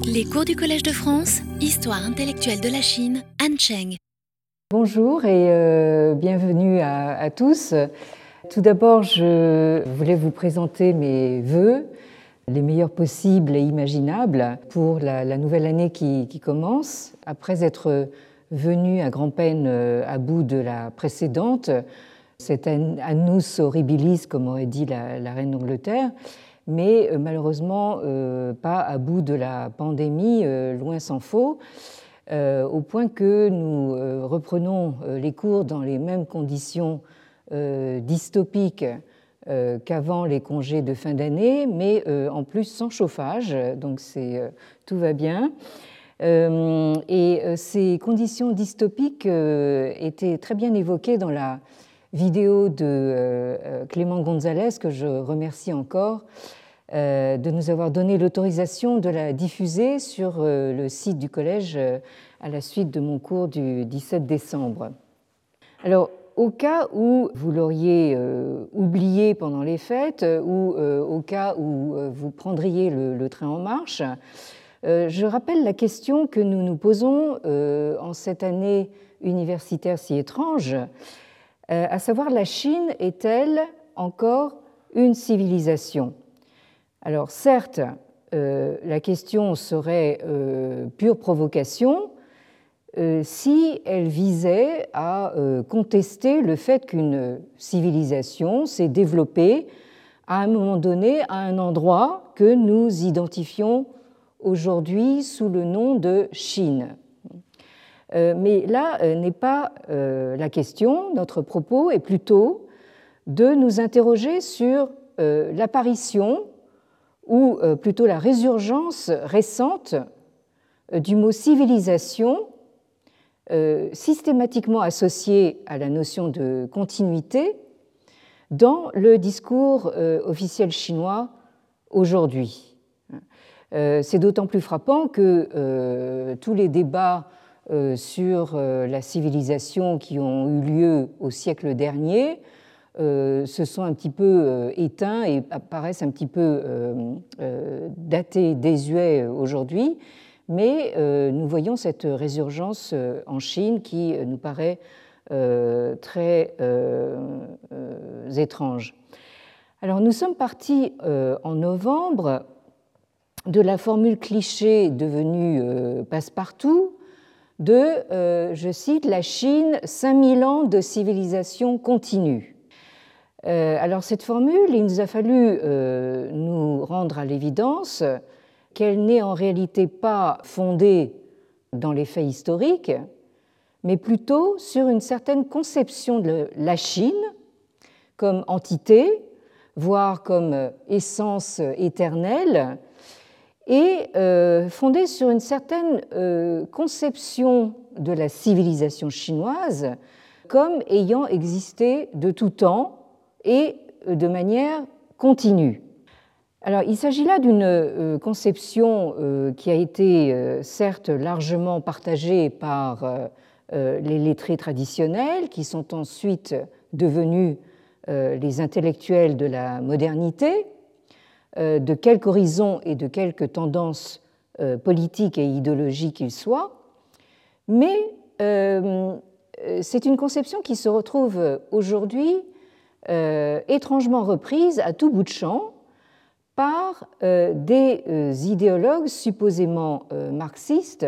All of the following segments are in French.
Les cours du Collège de France, Histoire intellectuelle de la Chine, Han Cheng. Bonjour et euh, bienvenue à, tous. Tout d'abord, je voulais vous présenter mes vœux, les meilleurs possibles et imaginables, pour la, nouvelle année qui, commence. Après être venu à grand-peine euh, à bout de la précédente, cette annus horribilis, comme aurait dit la reine d'Angleterre, mais euh, malheureusement euh, pas à bout de la pandémie, euh, loin s'en faut, au point que nous reprenons les cours dans les mêmes conditions dystopiques qu'avant les congés de fin d'année, mais en plus sans chauffage, donc tout va bien. Et ces conditions dystopiques étaient très bien évoquées dans la vidéo de euh, euh, Clément Gonzalez, que je remercie encore, euh, de nous avoir donné l'autorisation de la diffuser sur le site du collège à la suite de mon cours du 17 décembre. Alors, au cas où vous l'auriez oublié pendant les fêtes ou au cas où vous prendriez le, train en marche, je rappelle la question que nous nous posons en cette année universitaire si étrange à savoir la Chine est-elle encore une civilisation? Alors certes, euh, la question serait euh, pure provocation si elle visait à contester le fait qu'une civilisation s'est développée à un moment donné à un endroit que nous identifions aujourd'hui sous le nom de Chine. Euh, mais là euh, n'est pas euh, la question. Notre propos est plutôt de nous interroger sur l'apparition ou plutôt la résurgence récente du mot civilisation systématiquement associé à la notion de continuité dans le discours officiel chinois aujourd'hui. C'est d'autant plus frappant que tous les débats sur euh, la civilisation qui ont eu lieu au siècle dernier euh, se sont un petit peu éteints et apparaissent un petit peu datés, désuets aujourd'hui. Mais nous voyons cette résurgence en Chine qui nous paraît très étrange. Alors nous sommes partis en novembre de la formule cliché devenue passe-partout de, euh, je cite, la Chine, 5000 ans de civilisation continue. Euh, alors cette formule, il nous a fallu euh, nous rendre à l'évidence qu'elle n'est en réalité pas fondée dans les faits historiques, mais plutôt sur une certaine conception de la Chine comme entité, voire comme essence éternelle, et euh, fondée sur une certaine euh, conception de la civilisation chinoise comme ayant existé de tout temps et euh, de manière continue. Alors, il s'agit là d'une conception qui a été certes largement partagée par les lettrés traditionnels, qui sont ensuite devenus les intellectuels de la modernité, de quelque horizon et de quelque tendance euh, politique et idéologique qu'il soit, mais euh, c'est une conception qui se retrouve aujourd'hui étrangement reprise à tout bout de champ par des idéologues supposément marxistes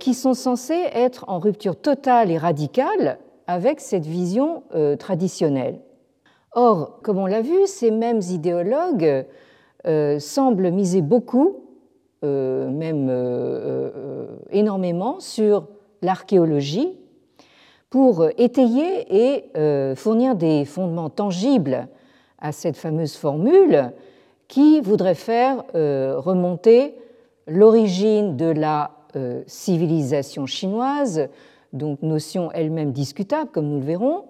qui sont censés être en rupture totale et radicale avec cette vision traditionnelle. Or, comme on l'a vu, ces mêmes idéologues euh, semblent miser beaucoup, euh, même euh, énormément, sur l'archéologie pour étayer et fournir des fondements tangibles à cette fameuse formule qui voudrait faire remonter l'origine de la civilisation chinoise, donc notion elle-même discutable, comme nous le verrons,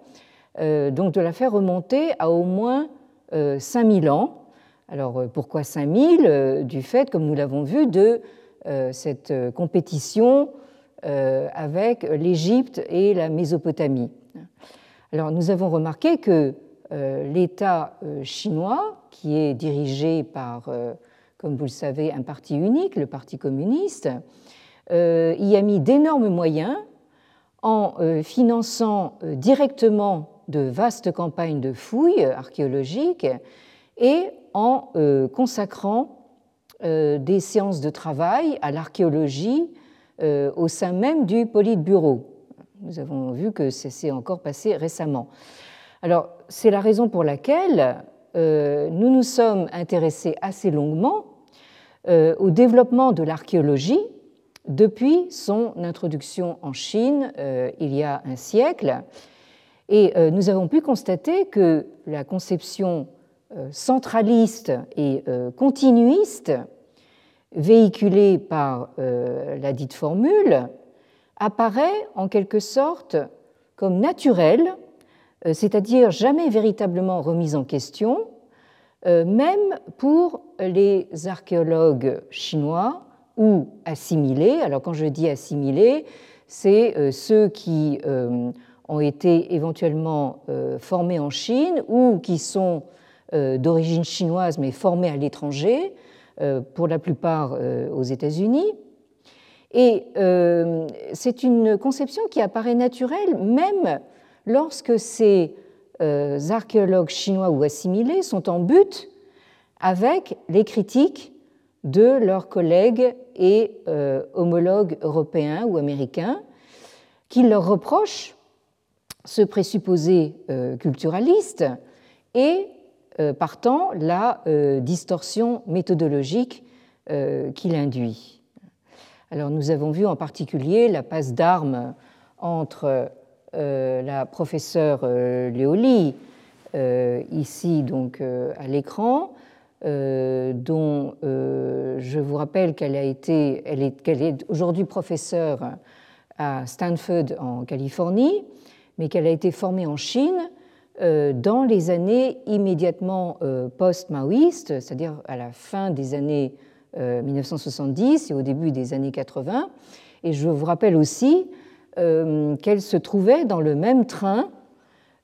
donc de la faire remonter à au moins 5000 euh, ans. Alors euh, pourquoi 5000 Du fait, comme nous l'avons vu, de cette compétition avec l'Égypte et la Mésopotamie. Alors nous avons remarqué que l'État chinois, qui est dirigé par, comme vous le savez, un parti unique, le Parti communiste, y a mis d'énormes moyens en finançant directement de vastes campagnes de fouilles archéologiques et en consacrant des séances de travail à l'archéologie au sein même du Politburo. Nous avons vu que c'est encore passé récemment. Alors, c'est la raison pour laquelle euh, nous nous sommes intéressés assez longuement euh, au développement de l'archéologie depuis son introduction en Chine euh, il y a un siècle. Et nous avons pu constater que la conception centraliste et continuiste véhiculée par la dite formule apparaît en quelque sorte comme naturelle, euh, c'est-à-dire jamais véritablement remise en question, euh, même pour les archéologues chinois ou assimilés. Alors quand je dis assimilés, c'est euh, ceux qui ont été éventuellement formés en Chine ou qui sont d'origine chinoise mais formés à l'étranger, pour la plupart aux États-Unis. Et euh, c'est une conception qui apparaît naturelle même lorsque ces euh, archéologues chinois ou assimilés sont en but avec les critiques de leurs collègues et euh, homologues européens ou américains qui leur reprochent ce présupposé culturaliste et partant la distorsion méthodologique qu'il induit. Alors nous avons vu en particulier la passe d'armes entre euh, la professeure euh, euh, ici donc à l'écran, dont je vous rappelle qu'elle a été, est, qu'elle est aujourd'hui professeure à Stanford en Californie, mais qu'elle a été formée en Chine dans les années immédiatement post-maoïstes, c'est-à-dire à la fin des années 1970 euh, et au début des années 80. Et je vous rappelle aussi euh, qu'elle se trouvait dans le même train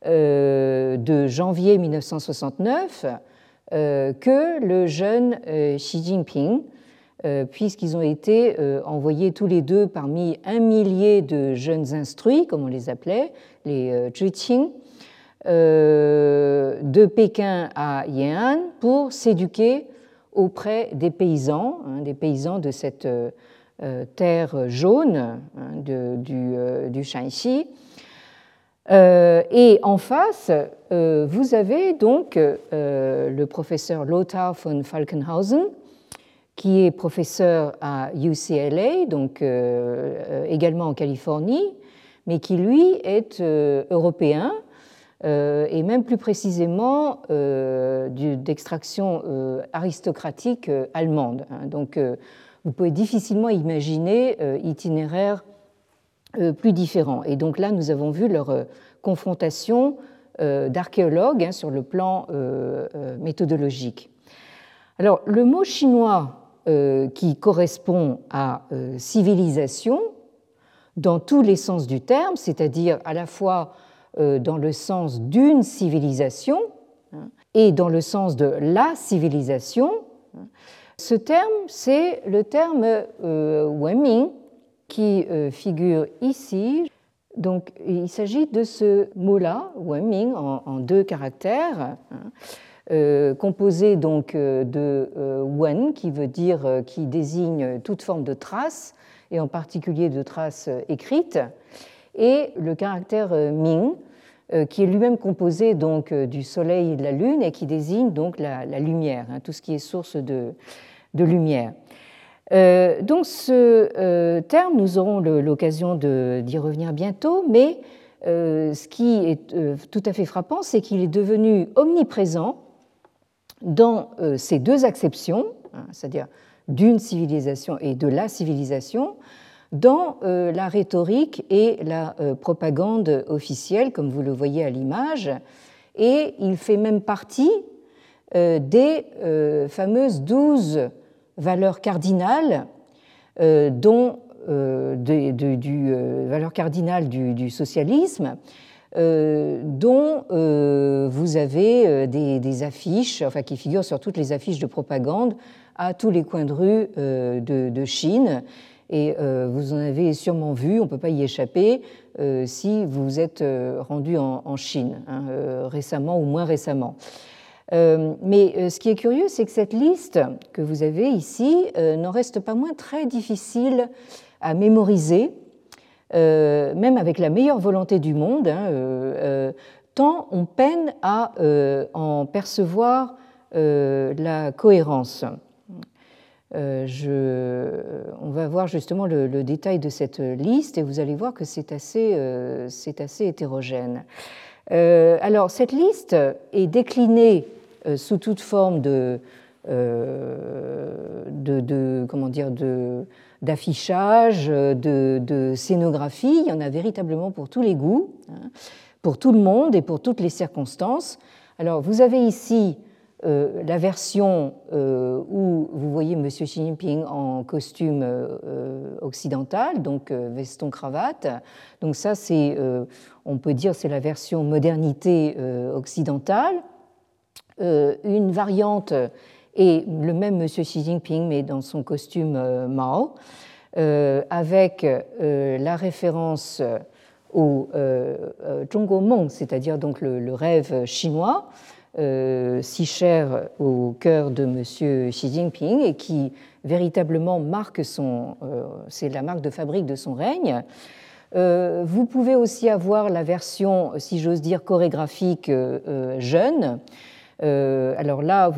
euh, de janvier 1969 que le jeune Xi Jinping, puisqu'ils ont été envoyés tous les deux parmi un millier de jeunes instruits, comme on les appelait, les Zhiqing, de Pékin à Yan'an pour s'éduquer auprès des paysans, hein, des paysans de cette euh, euh, terre jaune hein, du, euh, Shanxi. et en face, vous avez donc le professeur Lothar von Falkenhausen, qui est professeur à UCLA, donc également en Californie, mais qui lui est européen euh, et même plus précisément euh, d'extraction euh, aristocratique allemande. Hein. Donc vous pouvez difficilement imaginer itinéraire plus différent. Et donc là, nous avons vu leur confrontation d'archéologues hein, sur le plan méthodologique. Alors le mot chinois qui correspond à civilisation, dans tous les sens du terme, c'est-à-dire à la fois euh, dans le sens d'une civilisation hein, et dans le sens de la civilisation. Ce terme, c'est le terme euh, qui euh, figure ici. Donc, il s'agit de ce mot-là, Wenming, en, deux caractères, hein, composé donc de Wen, qui veut dire, qui désigne toute forme de trace, et en particulier de traces écrites, et le caractère euh, Ming, euh, qui est lui-même composé donc euh, du Soleil et de la Lune et qui désigne donc la, lumière, hein, tout ce qui est source de, lumière. donc ce terme, nous aurons l'occasion d'y revenir bientôt, mais ce qui est tout à fait frappant, c'est qu'il est devenu omniprésent dans ces deux acceptions, hein, c'est-à-dire d'une civilisation et de la civilisation, dans euh, la rhétorique et la euh, propagande officielle, comme vous le voyez à l'image, et il fait même partie euh, des fameuses douze valeurs cardinales dont du valeur cardinale du, socialisme, dont vous avez des, affiches, enfin qui figurent sur toutes les affiches de propagande à tous les coins de rue de, Chine. Et vous en avez sûrement vu, on ne peut pas y échapper, si vous êtes rendu en, Chine, hein, récemment ou moins récemment. mais ce qui est curieux, c'est que cette liste que vous avez ici n'en reste pas moins très difficile à mémoriser, même avec la meilleure volonté du monde. Hein, tant on peine à euh, en percevoir euh, la cohérence. Euh, je, on va voir justement le, détail de cette liste et vous allez voir que c'est assez, c'est assez hétérogène. alors, cette liste est déclinée sous toute forme de, comment dire, d'affichage, de, de, scénographie. Il y en a véritablement pour tous les goûts. Hein pour tout le monde et pour toutes les circonstances. Alors, vous avez ici euh, la version euh, où vous voyez M. Xi Jinping en costume euh, occidental, donc veston cravate. Donc ça, c'est, on peut dire, c'est la version modernité occidentale. une variante est le même M. Xi Jinping, mais dans son costume Mao, avec la référence au Zhongguo Meng, c'est-à-dire donc le, rêve chinois, euh, si cher au cœur de M. Xi Jinping et qui véritablement marque son, c'est la marque de fabrique de son règne. vous pouvez aussi avoir la version, si j'ose dire, chorégraphique jeune. alors là,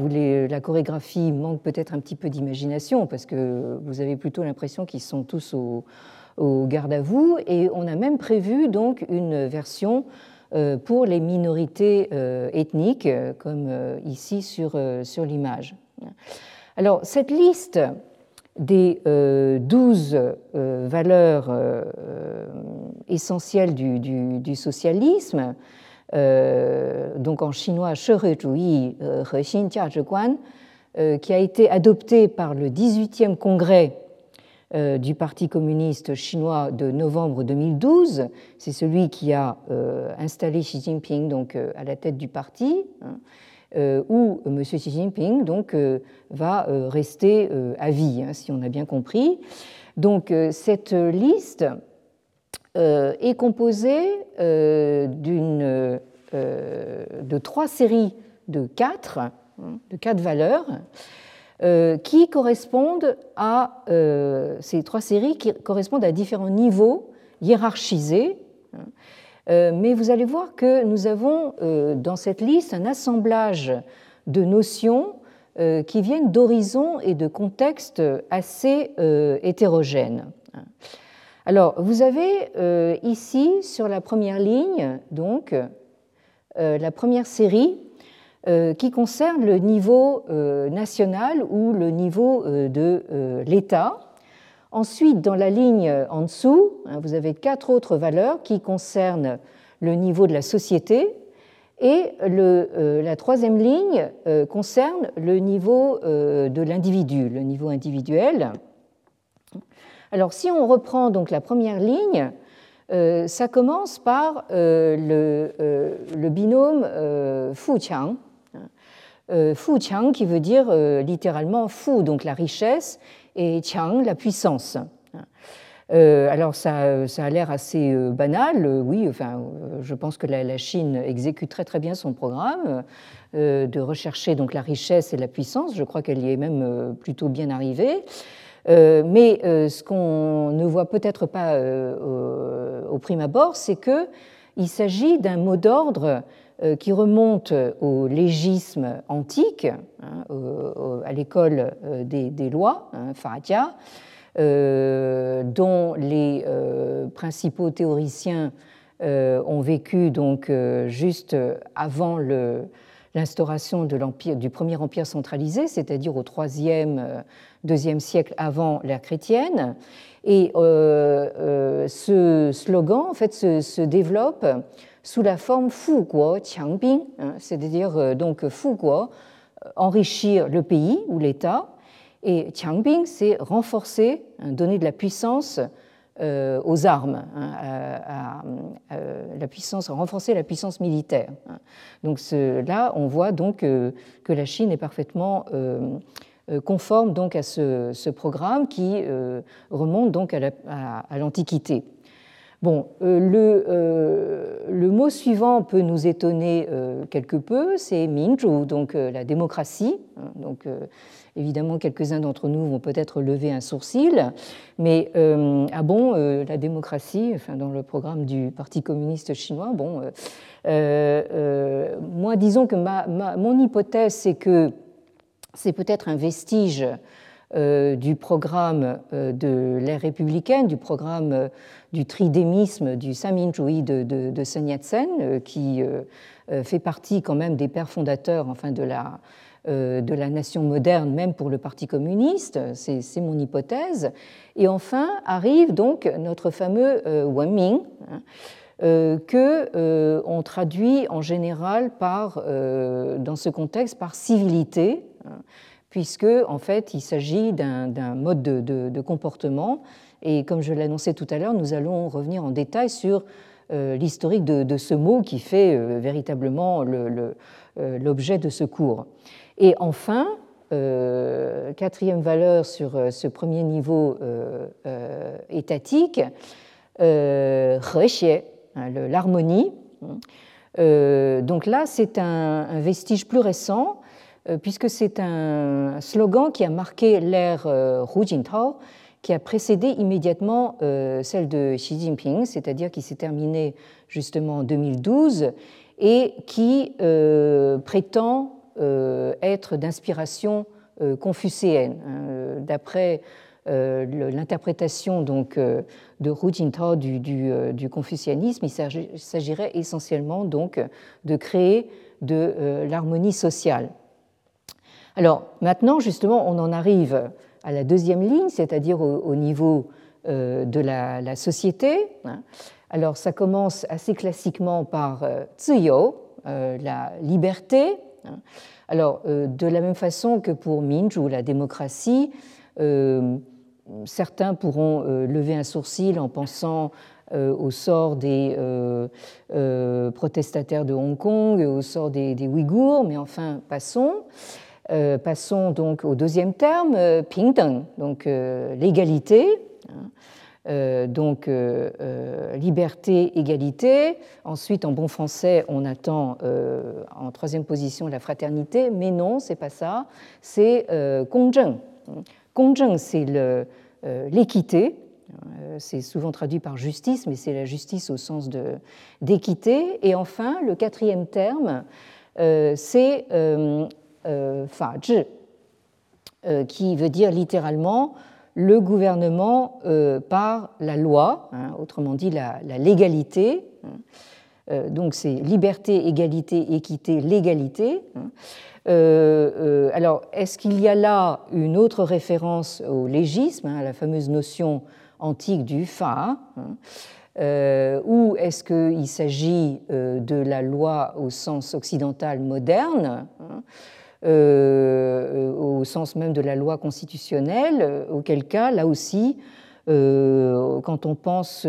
la chorégraphie manque peut-être un petit peu d'imagination parce que vous avez plutôt l'impression qu'ils sont tous au, au garde à vous et on a même prévu donc une version euh, pour les minorités euh, ethniques, comme euh, ici sur, sur l'image. Alors, cette liste des douze valeurs essentielles du, du, socialisme, donc en chinois, qui a été adoptée par le 18e congrès euh, du Parti communiste chinois de novembre 2012. C'est celui qui a euh, installé Xi Jinping donc, euh, à la tête du parti, hein, où M. Xi Jinping donc, va rester à vie, hein, si on a bien compris. Donc cette liste est composée de trois séries de quatre, hein, de quatre valeurs. Euh, qui correspondent à euh, ces trois séries qui correspondent à différents niveaux hiérarchisés. Euh, mais vous allez voir que nous avons dans cette liste un assemblage de notions qui viennent d'horizons et de contextes assez hétérogènes. Alors, vous avez ici sur la première ligne, donc, la première série qui concerne le niveau euh, national ou le niveau euh, de l'État. Ensuite, dans la ligne en dessous, hein, vous avez quatre autres valeurs qui concernent le niveau de la société. Et la troisième ligne concerne le niveau de l'individu, le niveau individuel. Alors, si on reprend donc la première ligne, ça commence par le, binôme Fu-Qiang, euh, fu Qiang qui veut dire euh, littéralement Fu, donc la richesse, et Qiang, la puissance. Euh, alors ça, ça a l'air assez banal, oui, enfin, je pense que la, Chine exécute très très bien son programme de rechercher donc la richesse et la puissance, je crois qu'elle y est même plutôt bien arrivée. mais ce qu'on ne voit peut-être pas au prime abord, c'est qu'il s'agit d'un mot d'ordre euh, qui remonte au légisme antique, hein, à l'école euh, des, lois, hein, Faratia, euh, dont les principaux théoriciens ont vécu donc juste avant l'instauration du premier empire centralisé, c'est-à-dire au IIIe, deuxième siècle avant l'ère chrétienne. Et ce slogan, en fait, se développe sous la forme Fu Guo Qiangbing, hein, c'est-à-dire euh, donc Fu Guo, euh, enrichir le pays ou l'État, et Qiangbing, c'est renforcer, hein, donner de la puissance euh, aux armes, hein, la puissance, renforcer la puissance militaire. Donc là, on voit donc que la Chine est parfaitement conforme donc à ce, programme qui remonte donc à l'Antiquité. Bon, le, le, mot suivant peut nous étonner quelque peu, c'est minju, donc la démocratie. Hein, donc, Évidemment, quelques-uns d'entre nous vont peut-être lever un sourcil, mais euh, ah bon, euh, la démocratie, enfin, dans le programme du Parti communiste chinois, bon, euh, moi, disons que ma, mon hypothèse, c'est que c'est peut-être un vestige du programme de l'ère républicaine, du programme du tridémisme du Saminjui de, de, de Sun Yat-sen, qui fait partie quand même des pères fondateurs enfin, de la euh, de la nation moderne, même pour le Parti communiste, c'est mon hypothèse. Et enfin arrive donc notre fameux euh, Wenming, hein, euh, traduit en général par, dans ce contexte par civilité, hein, puisque en fait il s'agit d'un mode de, comportement. Et comme je l'annonçais tout à l'heure, nous allons revenir en détail sur l'historique de, ce mot qui fait véritablement l'objet de ce cours. Et enfin, euh, quatrième valeur sur euh, ce premier niveau euh, étatique, euh, hein, l'harmonie. donc là, c'est un, vestige plus récent, puisque c'est un slogan qui a marqué l'ère Hu Jintao, qui a précédé immédiatement celle de Xi Jinping, c'est-à-dire qui s'est terminée justement en 2012 et qui prétend euh, être d'inspiration euh, confucéenne. Hein, euh, d'après l'interprétation donc de Hu Jintao du, du, confucianisme, il s'agirait essentiellement donc de créer de l'harmonie sociale. Alors maintenant, justement, on en arrive à la deuxième ligne, c'est-à-dire au, niveau de la, société. Hein. Alors ça commence assez classiquement par ziyo, la liberté, Hein. Alors, euh, de la même façon que pour Minj ou la démocratie, euh, certains pourront euh, lever un sourcil en pensant au sort des protestataires de Hong Kong, au sort des, Ouïghours, mais enfin, passons. Passons donc au deuxième terme, Pingdeng, donc l'égalité. Hein. Euh, donc euh, euh, liberté, égalité. Ensuite, en bon français, on attend en troisième position la fraternité, mais non, c'est pas ça. C'est Gongzheng. Gongzheng, c'est l'équité. C'est souvent traduit par justice, mais c'est la justice au sens d'équité. Et enfin, le quatrième terme, c'est fa qui veut dire littéralement le gouvernement euh, par la loi, hein, autrement dit la, légalité. Hein. Euh, donc c'est liberté, égalité, équité, légalité. Hein. Euh, alors, est-ce qu'il y a là une autre référence au légisme, à la fameuse notion antique du fa ou est-ce qu'il s'agit de la loi au sens occidental moderne euh, au sens même de la loi constitutionnelle, euh, auquel cas, là aussi, euh, quand on pense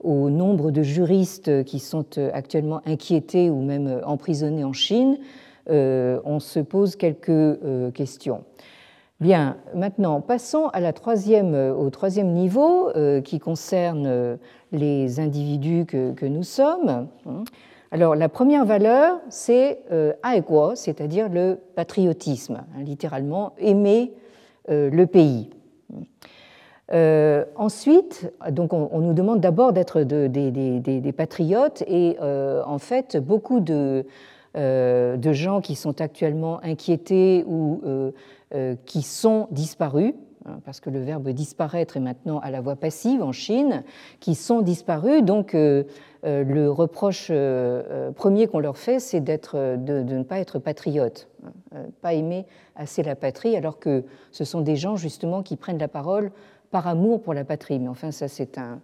au nombre de juristes qui sont actuellement inquiétés ou même emprisonnés en Chine, on se pose quelques questions. Bien, maintenant, passons à la troisième, au troisième niveau qui concerne les individus que, que nous sommes. Alors la première valeur, c'est euh, c'est-à-dire le patriotisme, hein, littéralement aimer euh, le pays. Euh, ensuite, on, nous demande d'abord d'être des patriotes et euh, en fait beaucoup de, gens qui sont actuellement inquiétés ou qui sont disparus, parce que le verbe disparaître est maintenant à la voix passive en Chine, qui sont disparus, donc euh, le reproche euh, euh, premier qu'on leur fait, c'est de, ne pas être patriote, hein, pas aimer assez la patrie, alors que ce sont des gens justement qui prennent la parole par amour pour la patrie. Mais enfin, ça c'est un,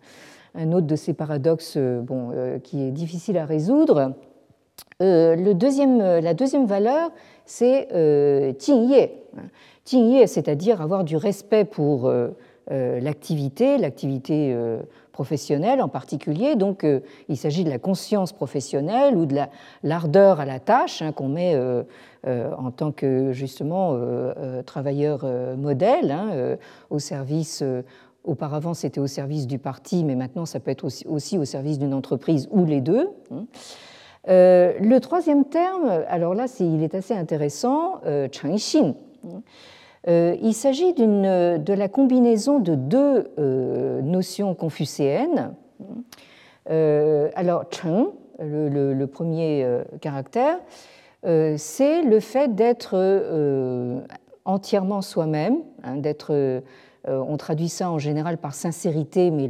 autre de ces paradoxes bon, qui est difficile à résoudre. la deuxième valeur, c'est euh, Jingye. Jingye, c'est-à-dire avoir du respect pour l'activité, l'activité professionnelle en particulier. Donc il s'agit de la conscience professionnelle ou de l'ardeur à la tâche hein, qu'on met en tant que justement travailleur modèle hein, au service Auparavant, c'était au service du parti, mais maintenant, ça peut être aussi, au service d'une entreprise ou les deux. Hein. Euh, le troisième terme, alors là, il est assez intéressant, euh. Euh, il s'agit de la combinaison de deux notions confucéennes. alors, Cheng, le, premier caractère, c'est le fait d'être entièrement soi-même, hein, euh, on traduit ça en général par sincérité, mais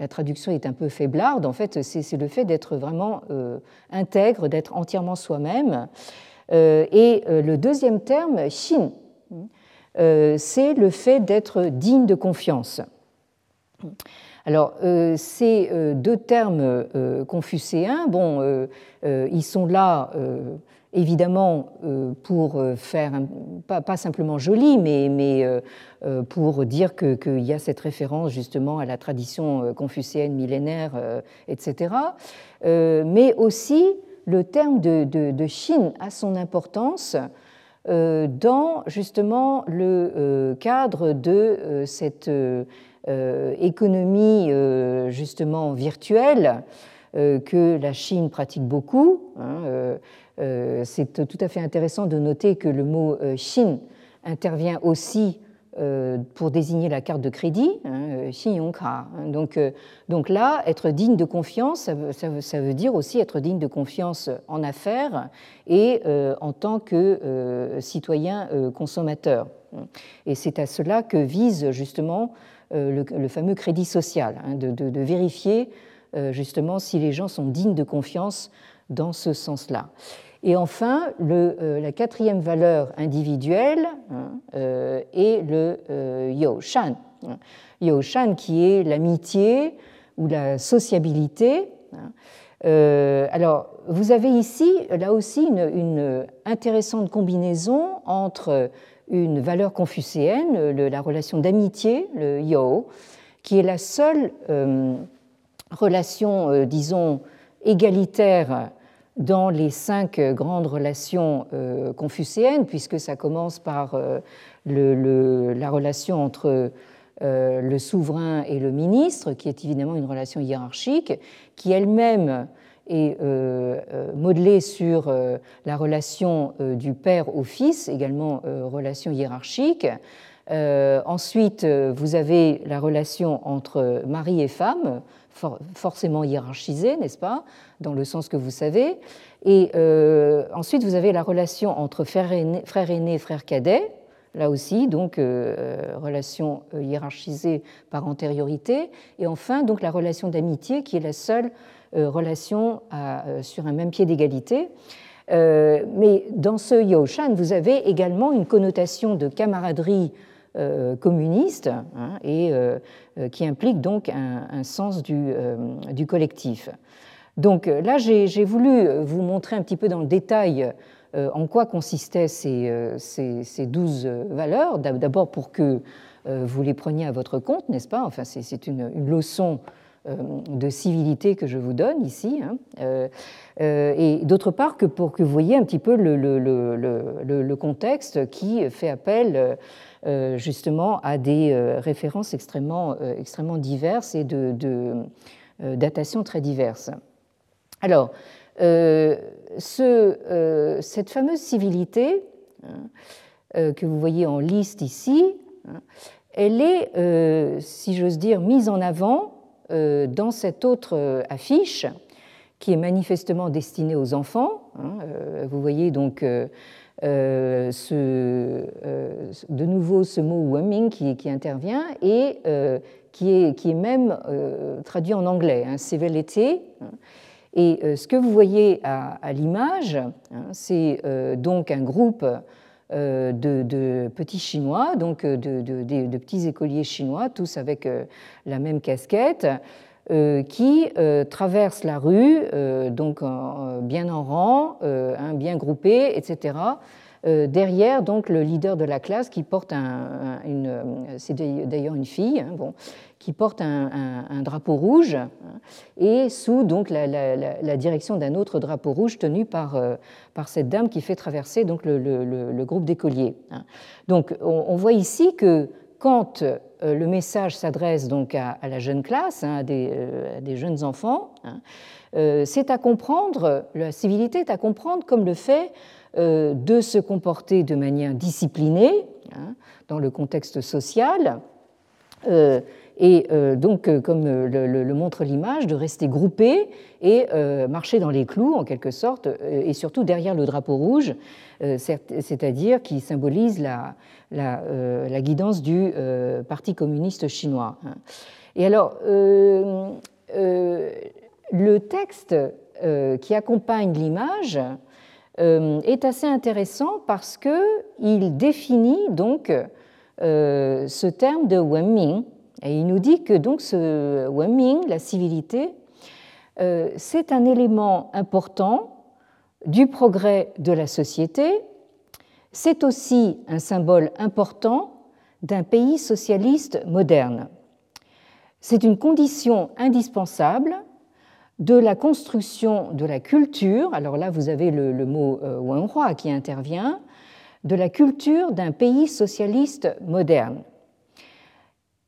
la traduction est un peu faiblarde. En fait, c'est le fait d'être vraiment euh, intègre, d'être entièrement soi-même. Euh, et le deuxième terme, xin, c'est le fait d'être digne de confiance. Alors, ces deux termes confucéens, bon, ils sont là évidemment euh, pour euh, faire, pas, simplement joli, mais, euh, pour dire qu'il y a cette référence justement à la tradition confucéenne millénaire, etc. mais aussi le terme de, Chine a son importance dans justement le cadre de cette économie justement virtuelle que la Chine pratique beaucoup. Hein, euh, c'est tout à fait intéressant de noter que le mot euh, intervient aussi euh, pour désigner la carte de crédit, hein, hein. Donc, donc là, être digne de confiance, ça veut, dire aussi être digne de confiance en affaires et en tant que citoyen consommateur. Et c'est à cela que vise justement le, fameux crédit social, hein, de, vérifier justement si les gens sont dignes de confiance dans ce sens-là. Et enfin, euh, la quatrième valeur individuelle hein, euh, est le euh, Yo-Shan. Yo-Shan qui est l'amitié ou la sociabilité. Hein. alors, vous avez ici, là aussi, une, une intéressante combinaison entre une valeur confucéenne, la relation d'amitié, le Yo, qui est la seule relation, disons, égalitaire dans les cinq grandes relations euh, confucéennes, puisque ça commence par euh, la relation entre euh, le souverain et le ministre, qui est évidemment une relation hiérarchique, qui elle-même est modelée sur la relation du père au fils, également relation hiérarchique. ensuite, vous avez la relation entre mari et femme, forcément hiérarchisée, n'est-ce pas, dans le sens que vous savez. Et euh, ensuite, vous avez la relation entre frère aîné, frère aîné frère cadet, là aussi, donc euh, relation euh, hiérarchisée par antériorité. Et enfin, donc la relation d'amitié, qui est la seule relation sur un même pied d'égalité. mais dans ce Yoshan, vous avez également une connotation de camaraderie communiste hein, et qui implique donc un, sens du, du, collectif. Donc là, j'ai voulu vous montrer un petit peu dans le détail en quoi consistaient ces, ces, ces douze valeurs. D'abord pour que vous les preniez à votre compte, n'est-ce pas? Enfin, c'est une, leçon de civilité que je vous donne ici. Hein. et d'autre part que pour que vous voyez un petit peu le, contexte qui fait appel euh, justement à des euh, références extrêmement, euh, extrêmement diverses et de, datations très diverses. Alors, ce, cette fameuse civilité hein, que vous voyez en liste ici, hein, elle est, si j'ose dire, mise en avant dans cette autre affiche qui est manifestement destinée aux enfants. Hein, vous voyez donc euh, euh, de nouveau ce mot wumming qui, intervient et euh, qui, est, qui est même traduit en anglais, hein, civility. Et ce que vous voyez à, l'image, hein, c'est donc un groupe de, petits Chinois, donc de, petits écoliers chinois, tous avec la même casquette, qui euh, traverse la rue, euh, donc bien en rang, bien groupé, etc., derrière donc le leader de la classe qui porte un, une, c'est d'ailleurs une fille, hein, bon, qui porte un, drapeau rouge hein, et sous donc la, direction d'un autre drapeau rouge tenu par, par cette dame qui fait traverser donc le, groupe d'écoliers. Hein. Donc on, voit ici que quand le message s'adresse donc à, la jeune classe, à des, à, des, jeunes enfants, euh, c'est à comprendre, la civilité est à comprendre comme le fait euh, de se comporter de manière disciplinée hein, dans le contexte social, euh, et donc, comme le, montre l'image, de rester groupé et marcher dans les clous, en quelque sorte, et surtout derrière le drapeau rouge, c'est-à-dire qui symbolise la, la, guidance du Parti communiste chinois. Hein. Et alors, le texte euh, qui accompagne l'image euh, est assez intéressant parce qu'il définit donc euh, ce terme de Wenming et il nous dit que donc ce Wenming, la civilité, c'est un élément important du progrès de la société. C'est aussi un symbole important d'un pays socialiste moderne. C'est une condition indispensable de la construction de la culture, alors là vous avez le, mot euh, Wenhua qui intervient, de la culture d'un pays socialiste moderne.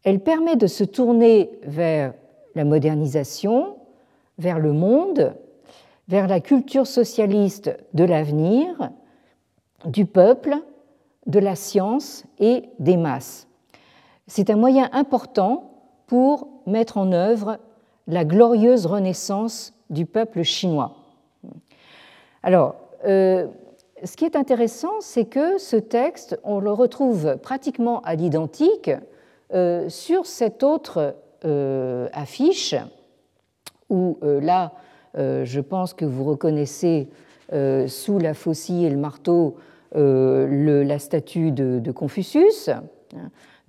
Elle permet de se tourner vers la modernisation, vers le monde, vers la culture socialiste de l'avenir, du peuple, de la science et des masses. C'est un moyen important pour mettre en œuvre la glorieuse renaissance du peuple chinois. Alors, euh, ce qui est intéressant, c'est que ce texte, on le retrouve pratiquement à l'identique euh, sur cette autre euh, affiche, où là, je pense que vous reconnaissez sous la faucille et le marteau la statue de Confucius.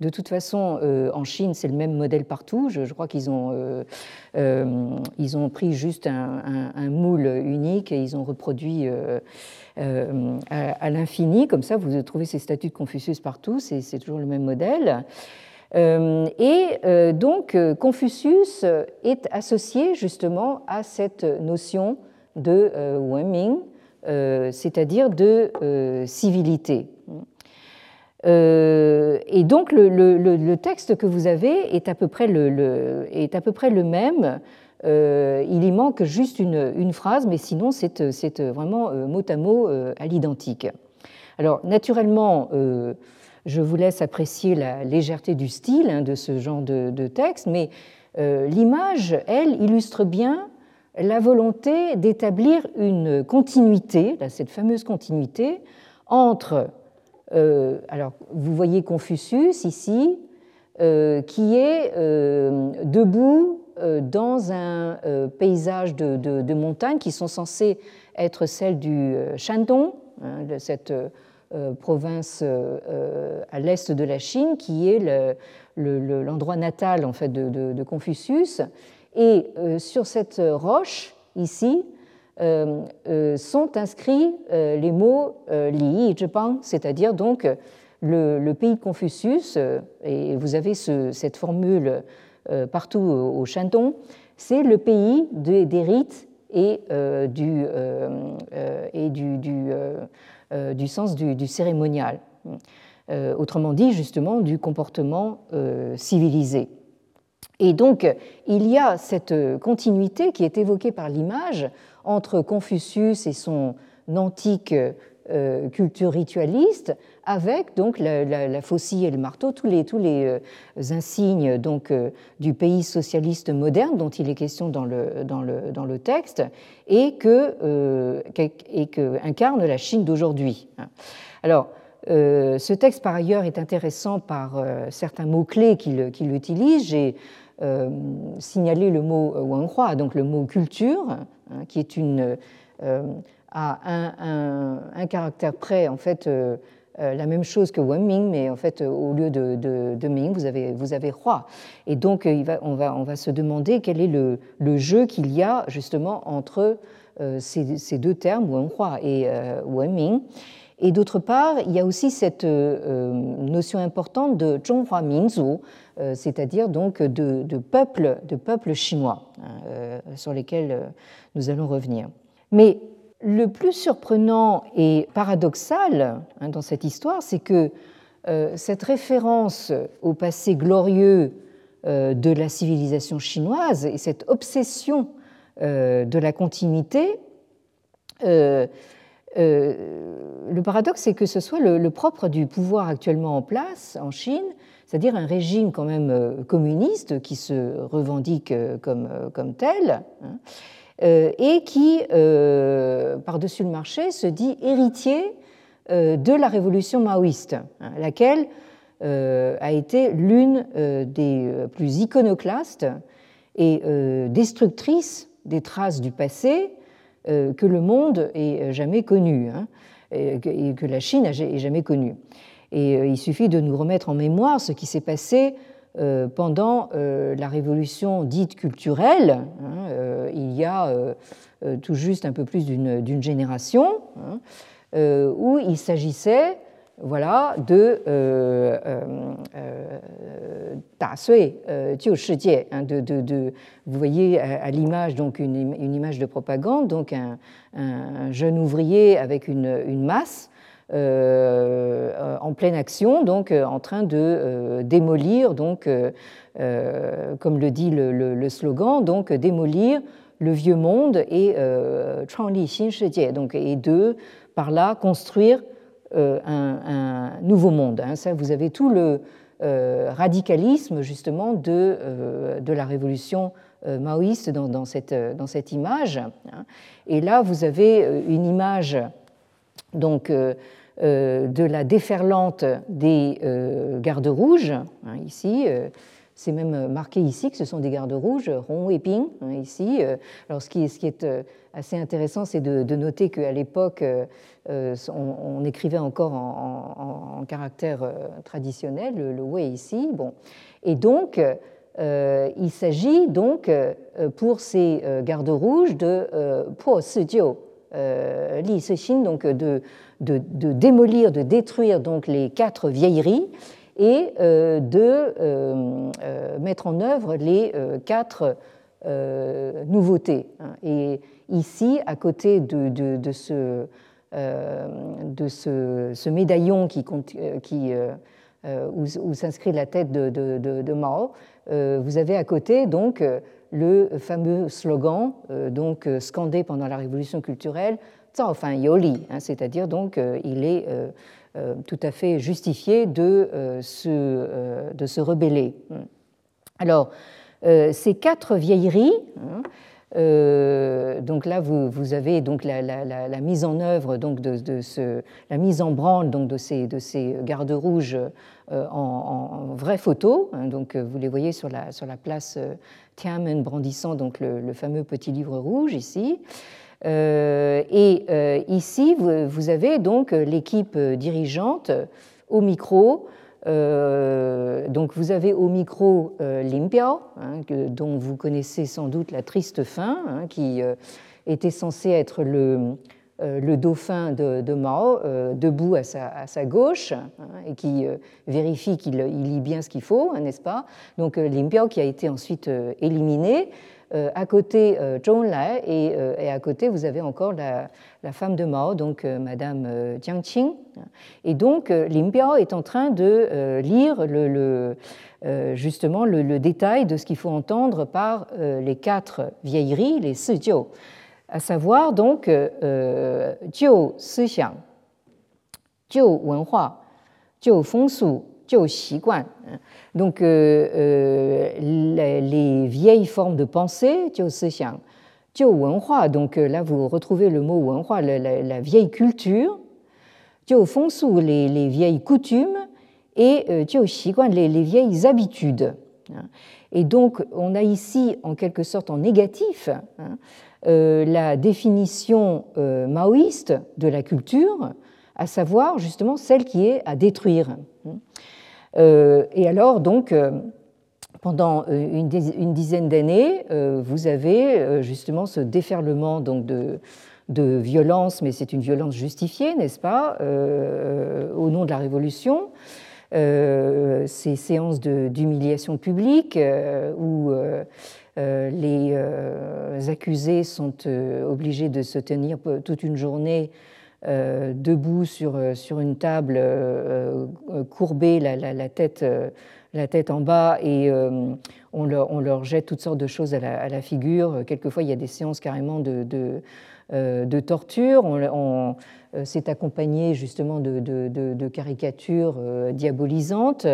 De toute façon, euh, en Chine, c'est le même modèle partout. Je, crois qu'ils ont, euh, euh, ils ont pris juste un, moule unique et ils ont reproduit à, l'infini. Comme ça, vous trouvez ces statues de Confucius partout. C'est toujours le même modèle. Et donc, Confucius est associé justement à cette notion de Wenming, c'est-à-dire de civilité. Euh, et donc le, texte que vous avez est à peu près le, est à peu près le même. Euh, il y manque juste une, phrase, mais sinon c'est vraiment euh, mot à mot à l'identique. Alors naturellement, je vous laisse apprécier la légèreté du style hein, de ce genre de, texte, mais l'image, elle, illustre bien la volonté d'établir une continuité, cette fameuse continuité, entre euh, alors, vous voyez Confucius ici, euh, qui est euh, debout dans un paysage de, montagnes qui sont censées être celles du Shandong, hein, province à l'est de la Chine, qui est l'endroit natal en fait de, Confucius. Et sur cette roche ici, euh, euh, sont inscrits euh, les mots Li Zhebang, c'est-à-dire donc le, pays de Confucius, et vous avez cette formule partout au Shandong, c'est le pays des rites et, du, et du, sens du, cérémonial. autrement dit, justement, du comportement civilisé. Et donc, il y a cette continuité qui est évoquée par l'image entre Confucius et son antique euh, culture ritualiste, avec donc la, faucille et le marteau, tous les, tous les euh, insignes donc, euh, du pays socialiste moderne dont il est question dans le, dans le, dans le texte, et que, et que incarne la Chine d'aujourd'hui. Alors, ce texte, par ailleurs, est intéressant par certains mots-clés qu'il utilise. J'ai signalé le mot Wenhua, donc le mot culture, Hein, qui est une, euh, a un, caractère près, en fait, euh, euh, la même chose que Wenming, mais en fait, au lieu de, Ming, vous avez, vous avez roi. Et donc, va, on, va, on va se demander quel est le, jeu qu'il y a justement entre ces, deux termes, Wenhua et Wenming. Et d'autre part, il y a aussi cette notion importante de Zhonghua Minzu, c'est-à-dire donc de, de peuples de peuple chinois, hein, sur lesquels nous allons revenir. Mais le plus surprenant et paradoxal hein, dans cette histoire, c'est que euh, cette référence au passé glorieux euh, de la civilisation chinoise et cette obsession euh, de la continuité, le paradoxe, c'est que ce soit le, propre du pouvoir actuellement en place en Chine, c'est-à-dire un régime quand même communiste qui se revendique comme, tel. Hein, et qui, par-dessus le marché, se dit héritier euh, de la révolution maoïste, hein, laquelle euh, a été l'une euh, des plus iconoclastes et destructrices des traces du passé que le monde ait jamais connu hein, et que la Chine ait jamais connu. Et il suffit de nous remettre en mémoire ce qui s'est passé pendant la révolution dite culturelle, hein, il y a tout juste un peu plus d'une génération. Euh, où il s'agissait voilà, de euh, euh, hein, vous voyez à, l'image une, image de propagande, donc un, un jeune ouvrier avec une masse en pleine action, donc en train de démolir, donc comme le dit le, slogan, donc démolir le vieux monde et euh, donc et de par là construire euh, un, nouveau monde. Hein. Ça, vous avez tout le euh, radicalisme justement de, euh, de la révolution maoïste dans, cette, dans cette image. Hein. Et là, vous avez une image donc, de la déferlante des gardes rouges, hein, ici. C'est même marqué ici que ce sont des gardes rouges, Rong et Ping, ici. Alors, ce qui, est assez intéressant, c'est de, noter qu'à l'époque, euh, euh, on, écrivait encore en, caractère euh, traditionnel, le, le ici. Bon. Et donc, il s'agit donc pour ces gardes rouges de po li donc de, de, de, démolir, de détruire donc les quatre vieilleries et de mettre en œuvre les quatre nouveautés. Hein. Et ici, à côté de, de, ce, euh, de ce, médaillon qui, euh, qui, euh, où, s'inscrit la tête de, de Mao, vous avez à côté donc le fameux slogan donc scandé pendant la révolution culturelle Fan Yoli, hein, c'est-à-dire donc il est tout à fait justifié de, se, de se rebeller. Alors, ces quatre vieilleries, hein, euh, donc là, vous, vous avez donc la, la, mise en œuvre, donc de, ce, la mise en branle donc de ces, de ces gardes rouges euh, en, en, vraie photo. Hein, donc vous les voyez sur la, sur la place euh, Tianmen brandissant donc le, fameux petit livre rouge ici. et ici, vous, avez donc l'équipe dirigeante au micro euh, donc vous avez au micro euh, Limpia, hein, dont vous connaissez sans doute la triste fin, hein, qui euh, était censé être le, le dauphin de, Mao, debout à sa, à sa gauche, hein, et qui vérifie qu'il lit bien ce qu'il faut, n'est-ce pas? Donc Limpia qui a été ensuite éliminé. Euh, à côté euh, Zhong Lai euh, et, à côté vous avez encore la, femme de Mao, donc Madame Jiang Qing. Et donc Lin Biao est en train de lire le, justement le, détail de ce qu'il faut entendre par les quatre vieilleries, les Jiu, à savoir donc Jiu Sixiang, Jiu Wenhua, Jiu Fengsu, Jiu Xiguan. Donc, euh, euh, les, vieilles formes de pensée, donc euh, là vous retrouvez le mot wenhua, la, la, vieille culture, les, les vieilles coutumes, et les, les vieilles habitudes. Et donc, on a ici, en quelque sorte en négatif, hein, la définition maoïste de la culture, à savoir justement celle qui est à détruire. Euh, et alors, donc, euh, pendant euh, une dizaine d'années, vous avez justement ce déferlement donc, de, de violence, mais c'est une violence justifiée, n'est-ce pas, au nom de la Révolution. Ces séances d'humiliation publique où les accusés sont obligés de se tenir toute une journée debout sur, sur une table courbée, la, la tête la tête en bas et euh, on, leur, jette toutes sortes de choses à la, figure. Quelquefois, il y a des séances carrément de, de, euh, torture. On, c'est euh, accompagné justement de, caricatures diabolisantes.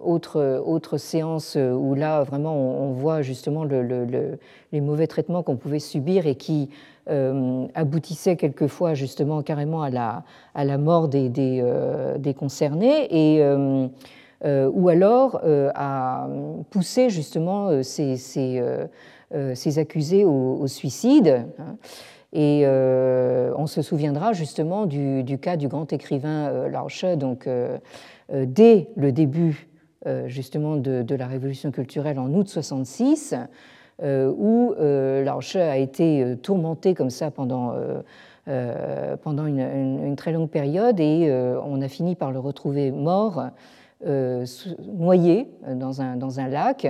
autre, autre séance où là, vraiment, on, voit justement les mauvais traitements qu'on pouvait subir et qui euh, aboutissait quelquefois justement carrément à la, mort des, euh, concernés, et, euh, ou alors à pousser justement ces accusés au, suicide. Hein. Et on se souviendra justement du, cas du grand écrivain Laoche, donc dès le début justement de, la révolution culturelle en août 66, euh, où euh, Laoche a été euh, tourmenté comme ça pendant, pendant une, très longue période et on a fini par le retrouver mort, noyé dans un, dans un lac.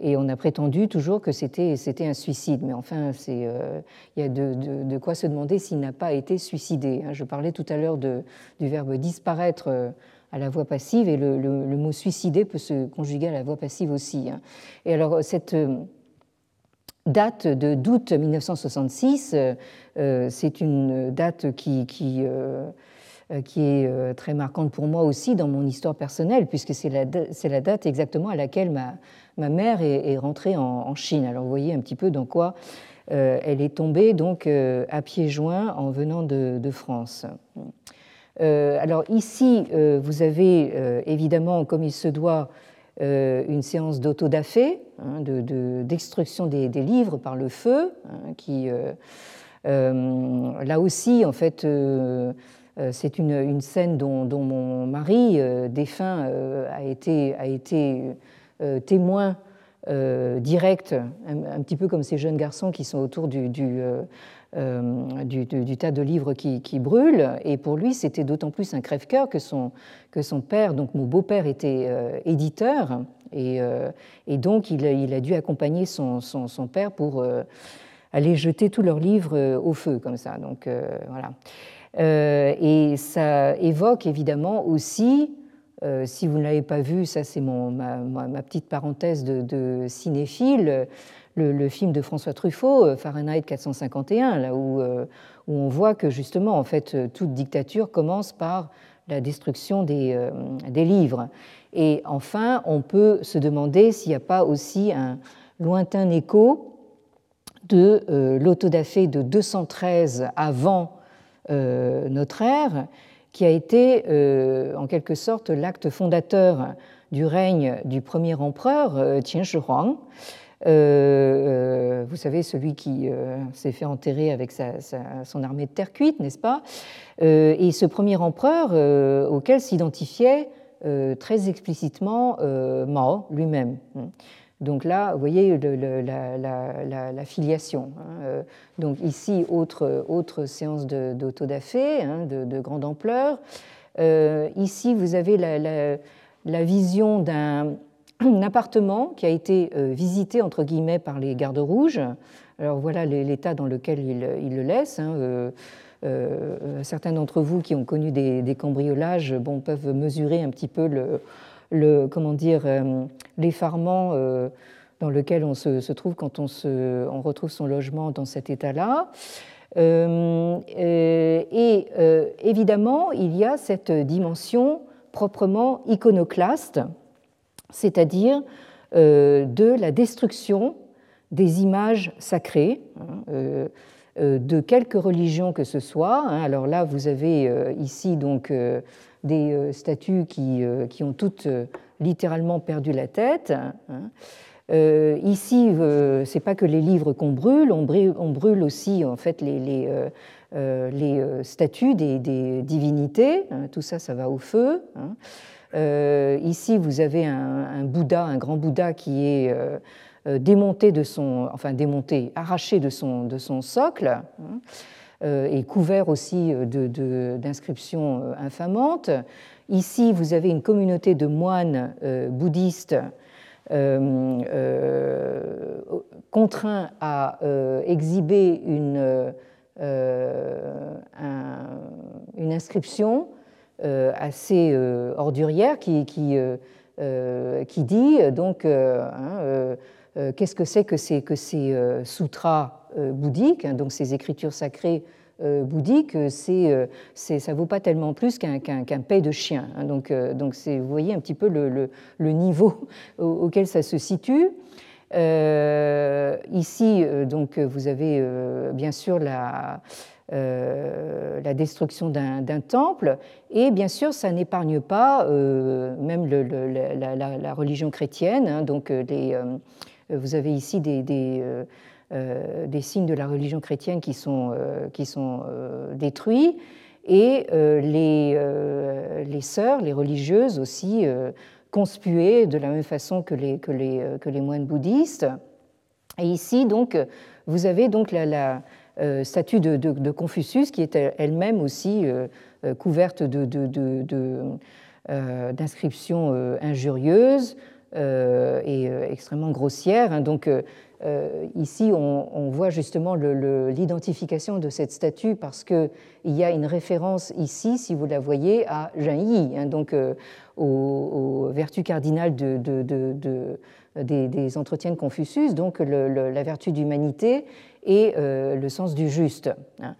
Et on a prétendu toujours que c'était un suicide. Mais enfin, il y a de, quoi se demander s'il n'a pas été suicidé. Hein. Je parlais tout à l'heure du verbe disparaître à la voix passive, et le, mot suicider peut se conjuguer à la voix passive aussi. Hein. Et alors, cette, date de d'août 1966. Euh, euh, c'est une date qui, euh, qui, est très marquante pour moi aussi dans mon histoire personnelle, puisque c'est la, la, date exactement à laquelle ma, ma mère est, rentrée en, Chine. Alors vous voyez un petit peu dans quoi elle est tombée donc à pieds joints en venant de, France. alors ici, vous avez évidemment, comme il se doit, euh, une séance d'autodafé, hein, de, des, livres par le feu, hein, qui, euh, euh, là aussi, en fait, c'est une, scène dont, mon mari défunt a été témoin direct, un, petit peu comme ces jeunes garçons qui sont autour du, du, euh, du, tas de livres qui, qui brûlent. Et pour lui, c'était d'autant plus un crève-cœur que son, que son père, donc mon beau-père, était euh, éditeur. Et, euh, et, donc, il, a dû accompagner son, son, son père pour aller jeter tous leurs livres au feu, comme ça. Donc, voilà. et ça évoque évidemment aussi si vous ne l'avez pas vu, ça c'est ma, ma, petite parenthèse de, cinéphile, le, film de François Truffaut, euh, Fahrenheit 451, là où, euh, où, on voit que justement, en fait, euh, toute dictature commence par la destruction des, des livres. Et enfin, on peut se demander s'il n'y a pas aussi un lointain écho de l'autodafé de 213 avant notre ère, qui a été en quelque sorte l'acte fondateur du règne du premier empereur, Qin Shi Huang. Euh, euh, vous savez, celui qui euh, s'est fait enterrer avec son armée de terre cuite, n'est-ce pas? Et ce premier empereur auquel s'identifiait très explicitement Mao lui-même. Donc là, vous voyez la, filiation. Hein. Donc ici, autre, autre séance d'autodafé hein, de, de, grande ampleur. ici, vous avez la vision d'un un appartement qui a été euh, visité entre guillemets par les gardes rouges. Alors voilà l'état dans lequel ils, le laissent. Hein, euh, euh, certains d'entre vous qui ont connu des, cambriolages peuvent mesurer un petit peu le, comment dire l'effarement dans lequel on se, trouve quand on, retrouve son logement dans cet état-là. et évidemment, il y a cette dimension proprement iconoclaste c'est-à-dire euh, de la destruction des images sacrées hein, euh, euh, de quelque religion que ce soit. Hein. Alors là, vous avez ici donc des statues qui, qui ont toutes littéralement perdu la tête. Hein. ici, c'est pas que les livres qu'on brûle, on brûle, aussi en fait les, statues des, divinités. tout ça, ça va au feu. ici, vous avez un, Bouddha, un grand Bouddha qui est démonté de son, enfin démonté, arraché de son, de son socle. Hein, et couvert aussi d'inscriptions infamantes. Ici, vous avez une communauté de moines bouddhistes euh, euh, contraint à euh, exhiber une, une inscription assez ordurière qui, qui, qui dit donc hein, qu'est-ce que c'est que ces, que ces sutras bouddhiques, hein, donc ces écritures sacrées euh, bouddhique, c'est, euh, c'est, ça vaut pas tellement plus qu'un, qu'un, paix de chien. Hein. donc, euh, donc c'est, vous voyez un petit peu le, le, niveau auquel ça se situe. ici, donc, vous avez bien sûr la, la destruction d'un, temple, et bien sûr, ça n'épargne pas même la, religion chrétienne. Hein. donc, les, vous avez ici des, euh, des signes de la religion chrétienne qui sont, euh, qui sont euh, détruits et les, les sœurs, les religieuses aussi, conspuées de la même façon que les, que les, que les moines bouddhistes. Et ici, donc, vous avez donc la, statue de, de, Confucius qui est elle-même aussi couverte d'inscriptions de, injurieuses et extrêmement grossières. Hein. Donc, euh, ici, on, voit justement l'identification de cette statue parce qu'il y a une référence ici, si vous la voyez, à Zheng Yi, hein, donc euh, aux, vertus cardinales de, des, entretiens de Confucius, donc la vertu d'humanité et euh, le sens du juste. Hein.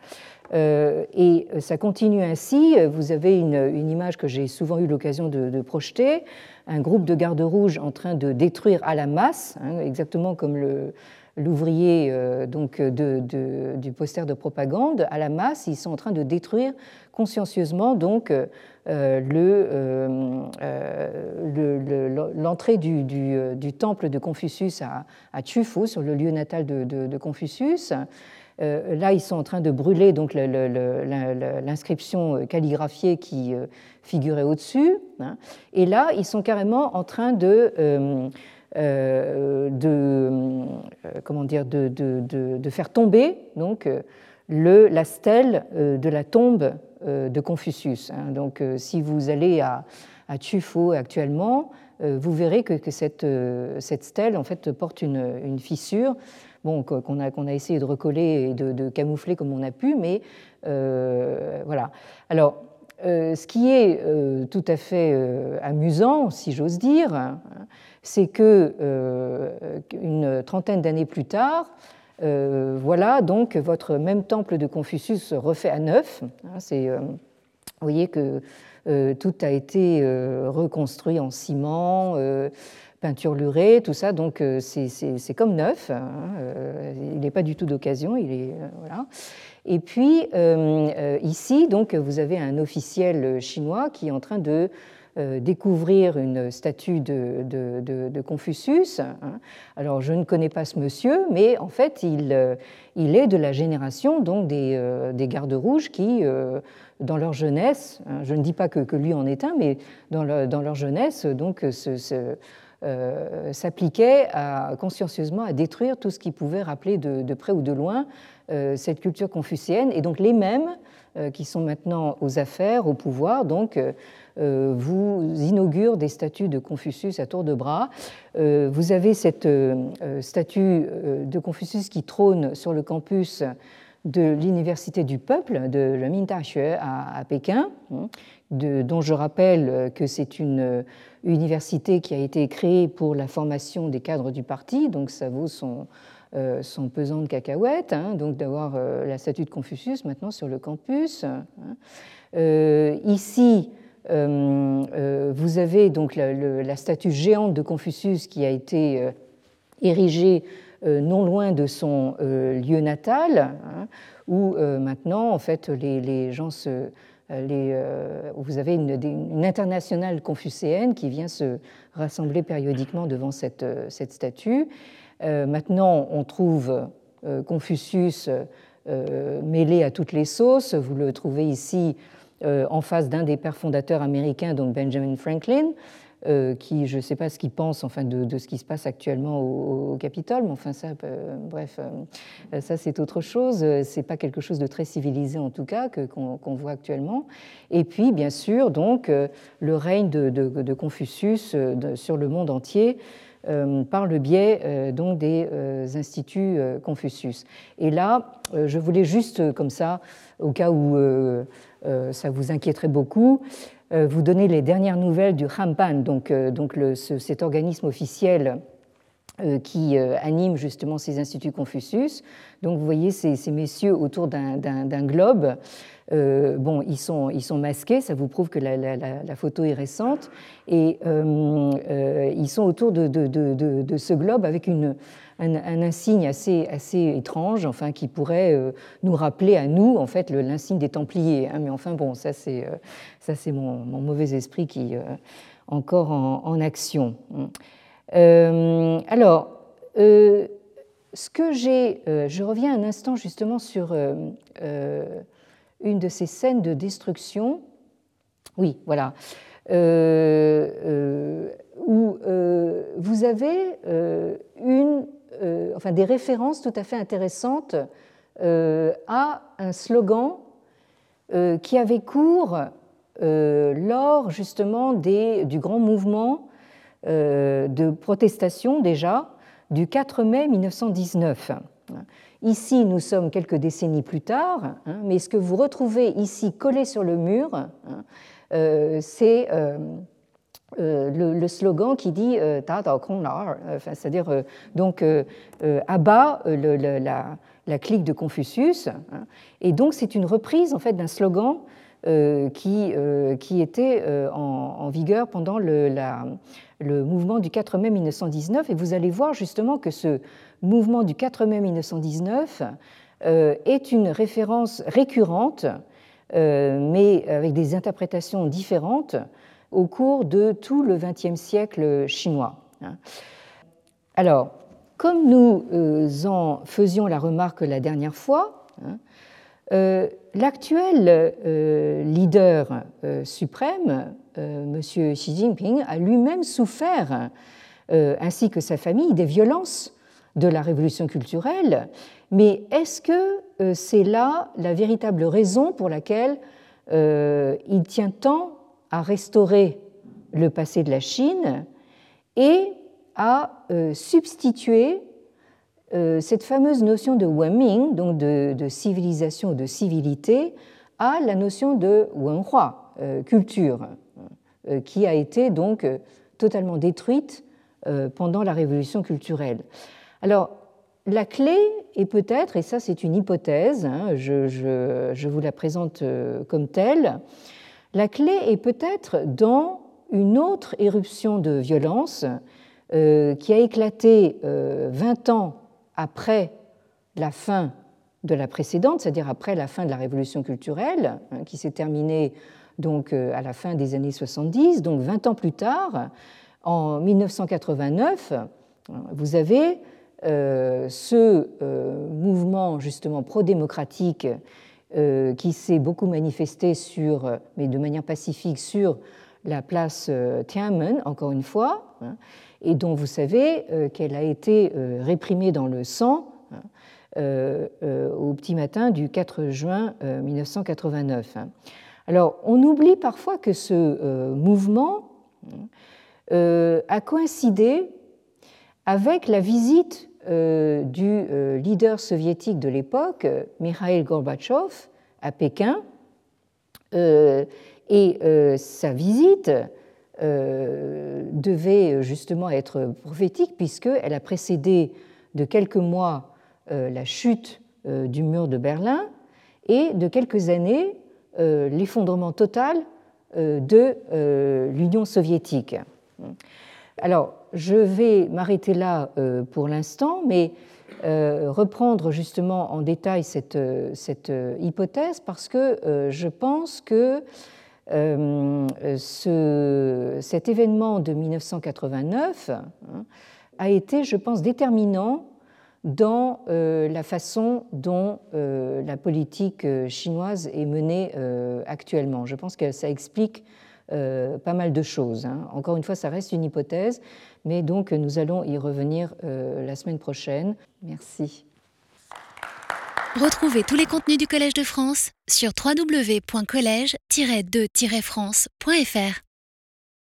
et ça continue ainsi. Vous avez une image que j'ai souvent eu l'occasion de, projeter un groupe de gardes rouges en train de détruire à la masse, hein, exactement comme l'ouvrier euh, de, du poster de propagande, à la masse, ils sont en train de détruire consciencieusement donc euh, euh, l'entrée du, temple de Confucius à, à sur le lieu natal de, Confucius. Là, ils sont en train de brûler donc l'inscription calligraphiée qui figurait au-dessus. Hein. Et là, ils sont carrément en train de, euh, euh, euh, comment dire, de, faire tomber donc, la stèle de la tombe de Confucius. Hein. Donc, si vous allez à, à actuellement, vous verrez que, cette, stèle en fait porte une fissure bon, qu'on a, qu'on a essayé de recoller et de, camoufler comme on a pu, mais voilà. Alors, euh, ce qui est euh, tout à fait euh, amusant, si j'ose dire, c'est que une trentaine d'années plus tard, voilà donc votre même temple de Confucius refait à neuf. Hein, vous voyez que tout a été reconstruit en ciment, peinture lurée, tout ça, donc c'est comme neuf. Hein, il n'est pas du tout d'occasion, il est voilà. Et puis euh, euh, ici, donc, vous avez un officiel chinois qui est en train de euh, découvrir une statue de, de, Confucius. Hein. Alors, je ne connais pas ce monsieur, mais en fait, il, il est de la génération donc, des, des gardes rouges qui, dans leur jeunesse, hein, je ne dis pas que, que, lui en est un, mais dans, dans leur jeunesse, donc, s'appliquaient consciencieusement à détruire tout ce qui pouvait rappeler de, près ou de loin euh, cette culture confucéenne, et donc les mêmes euh, qui sont maintenant aux affaires, au pouvoir, donc euh, vous inaugurent des statues de Confucius à tour de bras. Vous avez cette statue de Confucius qui trône sur le campus de l'Université du Peuple de Mindaxue à, à Pékin, hein, dont je rappelle que c'est une université qui a été créée pour la formation des cadres du parti, donc ça vaut son, euh, pesant de cacahuètes, hein, donc d'avoir euh, la statue de Confucius maintenant sur le campus. Hein. Euh, ici, vous avez donc la, statue géante de Confucius qui a été érigée non loin de son lieu natal, hein, où maintenant, en fait, les, gens se, vous avez une, internationale confucéenne qui vient se rassembler périodiquement devant cette, statue. Euh, maintenant, on trouve euh, Confucius euh, mêlé à toutes les sauces. Vous le trouvez ici en face d'un des pères fondateurs américains, donc Benjamin Franklin, euh, qui, je ne sais pas ce qu'il pense enfin, de, ce qui se passe actuellement au, Capitole, mais enfin, ça, euh, bref, euh, ça c'est autre chose. C'est pas quelque chose de très civilisé en tout cas qu'on voit actuellement. Et puis, bien sûr, donc, le règne de, Confucius sur le monde entier. par le biais donc des instituts Confucius. Et là, je voulais juste comme ça, au cas où ça vous inquiéterait beaucoup, vous donner les dernières nouvelles du Hampan, donc, euh, donc cet organisme officiel euh, qui anime justement ces instituts Confucius. Donc vous voyez ces, messieurs autour d'un globe. bon, ils sont, ils sont masqués, ça vous prouve que la, photo est récente, et ils sont autour de, ce globe avec une, un, insigne assez, assez étrange, enfin, qui pourrait euh, nous rappeler à nous, en fait, l'insigne des Templiers. Hein. mais enfin, bon, ça, c'est euh, ça, c'est mon, mauvais esprit qui euh, encore en, action. alors, ce que j'ai, je reviens un instant justement sur une de ces scènes de destruction. Oui, voilà. où vous avez une euh, enfin, des références tout à fait intéressantes euh, à un slogan euh, qui avait cours lors justement des, du grand mouvement de protestation déjà du 4 mai 1919. Ici, nous sommes quelques décennies plus tard, hein, mais ce que vous retrouvez ici collé sur le mur, hein, c'est euh, le, slogan qui dit euh, Ta c'est-à-dire euh, donc abat la, la, clique de Confucius. Hein. Et donc c'est une reprise en fait d'un slogan qui, était en, vigueur pendant le mouvement du 4 mai 1919. Et vous allez voir justement que ce mouvement du 4 mai 1919 est une référence récurrente, mais avec des interprétations différentes au cours de tout le XXe siècle chinois. Alors, comme nous euh, en faisions la remarque la dernière fois, hein, euh, l'actuel euh, leader suprême, M. Xi Jinping, a lui-même souffert, ainsi que sa famille, des violences de la révolution culturelle. Mais est-ce que c'est là la véritable raison pour laquelle il tient tant à restaurer le passé de la Chine et à euh, substituer euh, cette fameuse notion de Wenming, donc de, civilisation ou de civilité, à la notion de Wenhua, euh, culture, qui a été donc totalement détruite pendant la révolution culturelle. Alors, la clé est peut-être, et ça c'est une hypothèse, hein, je, je, vous la présente comme telle, la clé est peut-être dans une autre éruption de violence euh, qui a éclaté 20 euh, ans après la fin de la précédente, c'est-à-dire après la fin de la révolution culturelle, hein, qui s'est terminée donc euh, à la fin des années 70, donc 20 ans plus tard, en 1989, vous avez ce mouvement justement pro-démocratique qui s'est beaucoup manifesté sur, euh, mais de manière pacifique, sur la place euh, Tiananmen, encore une fois, hein, et dont vous savez qu'elle a été réprimée dans le sang hein, au petit matin du 4 juin 1989. Hein. Alors, on oublie parfois que ce mouvement a coïncidé avec la visite euh, du euh, leader soviétique de l'époque, Mikhail Gorbatchev, à Pékin. Euh, et sa visite devait justement être prophétique puisqu'elle a précédé de quelques mois la chute du mur de Berlin et de quelques années l'effondrement total de l'Union soviétique. Alors, je vais m'arrêter là euh, pour l'instant, mais euh, reprendre justement en détail cette, cette hypothèse parce que je pense que ce, cet événement de 1989 hein, a été, je pense, déterminant dans la façon dont la politique chinoise est menée actuellement. Je pense que ça explique pas mal de choses. Hein. Encore une fois, ça reste une hypothèse, mais donc nous allons y revenir la semaine prochaine. Merci. Retrouvez tous les contenus du Collège de France sur www.colège-2-france.fr.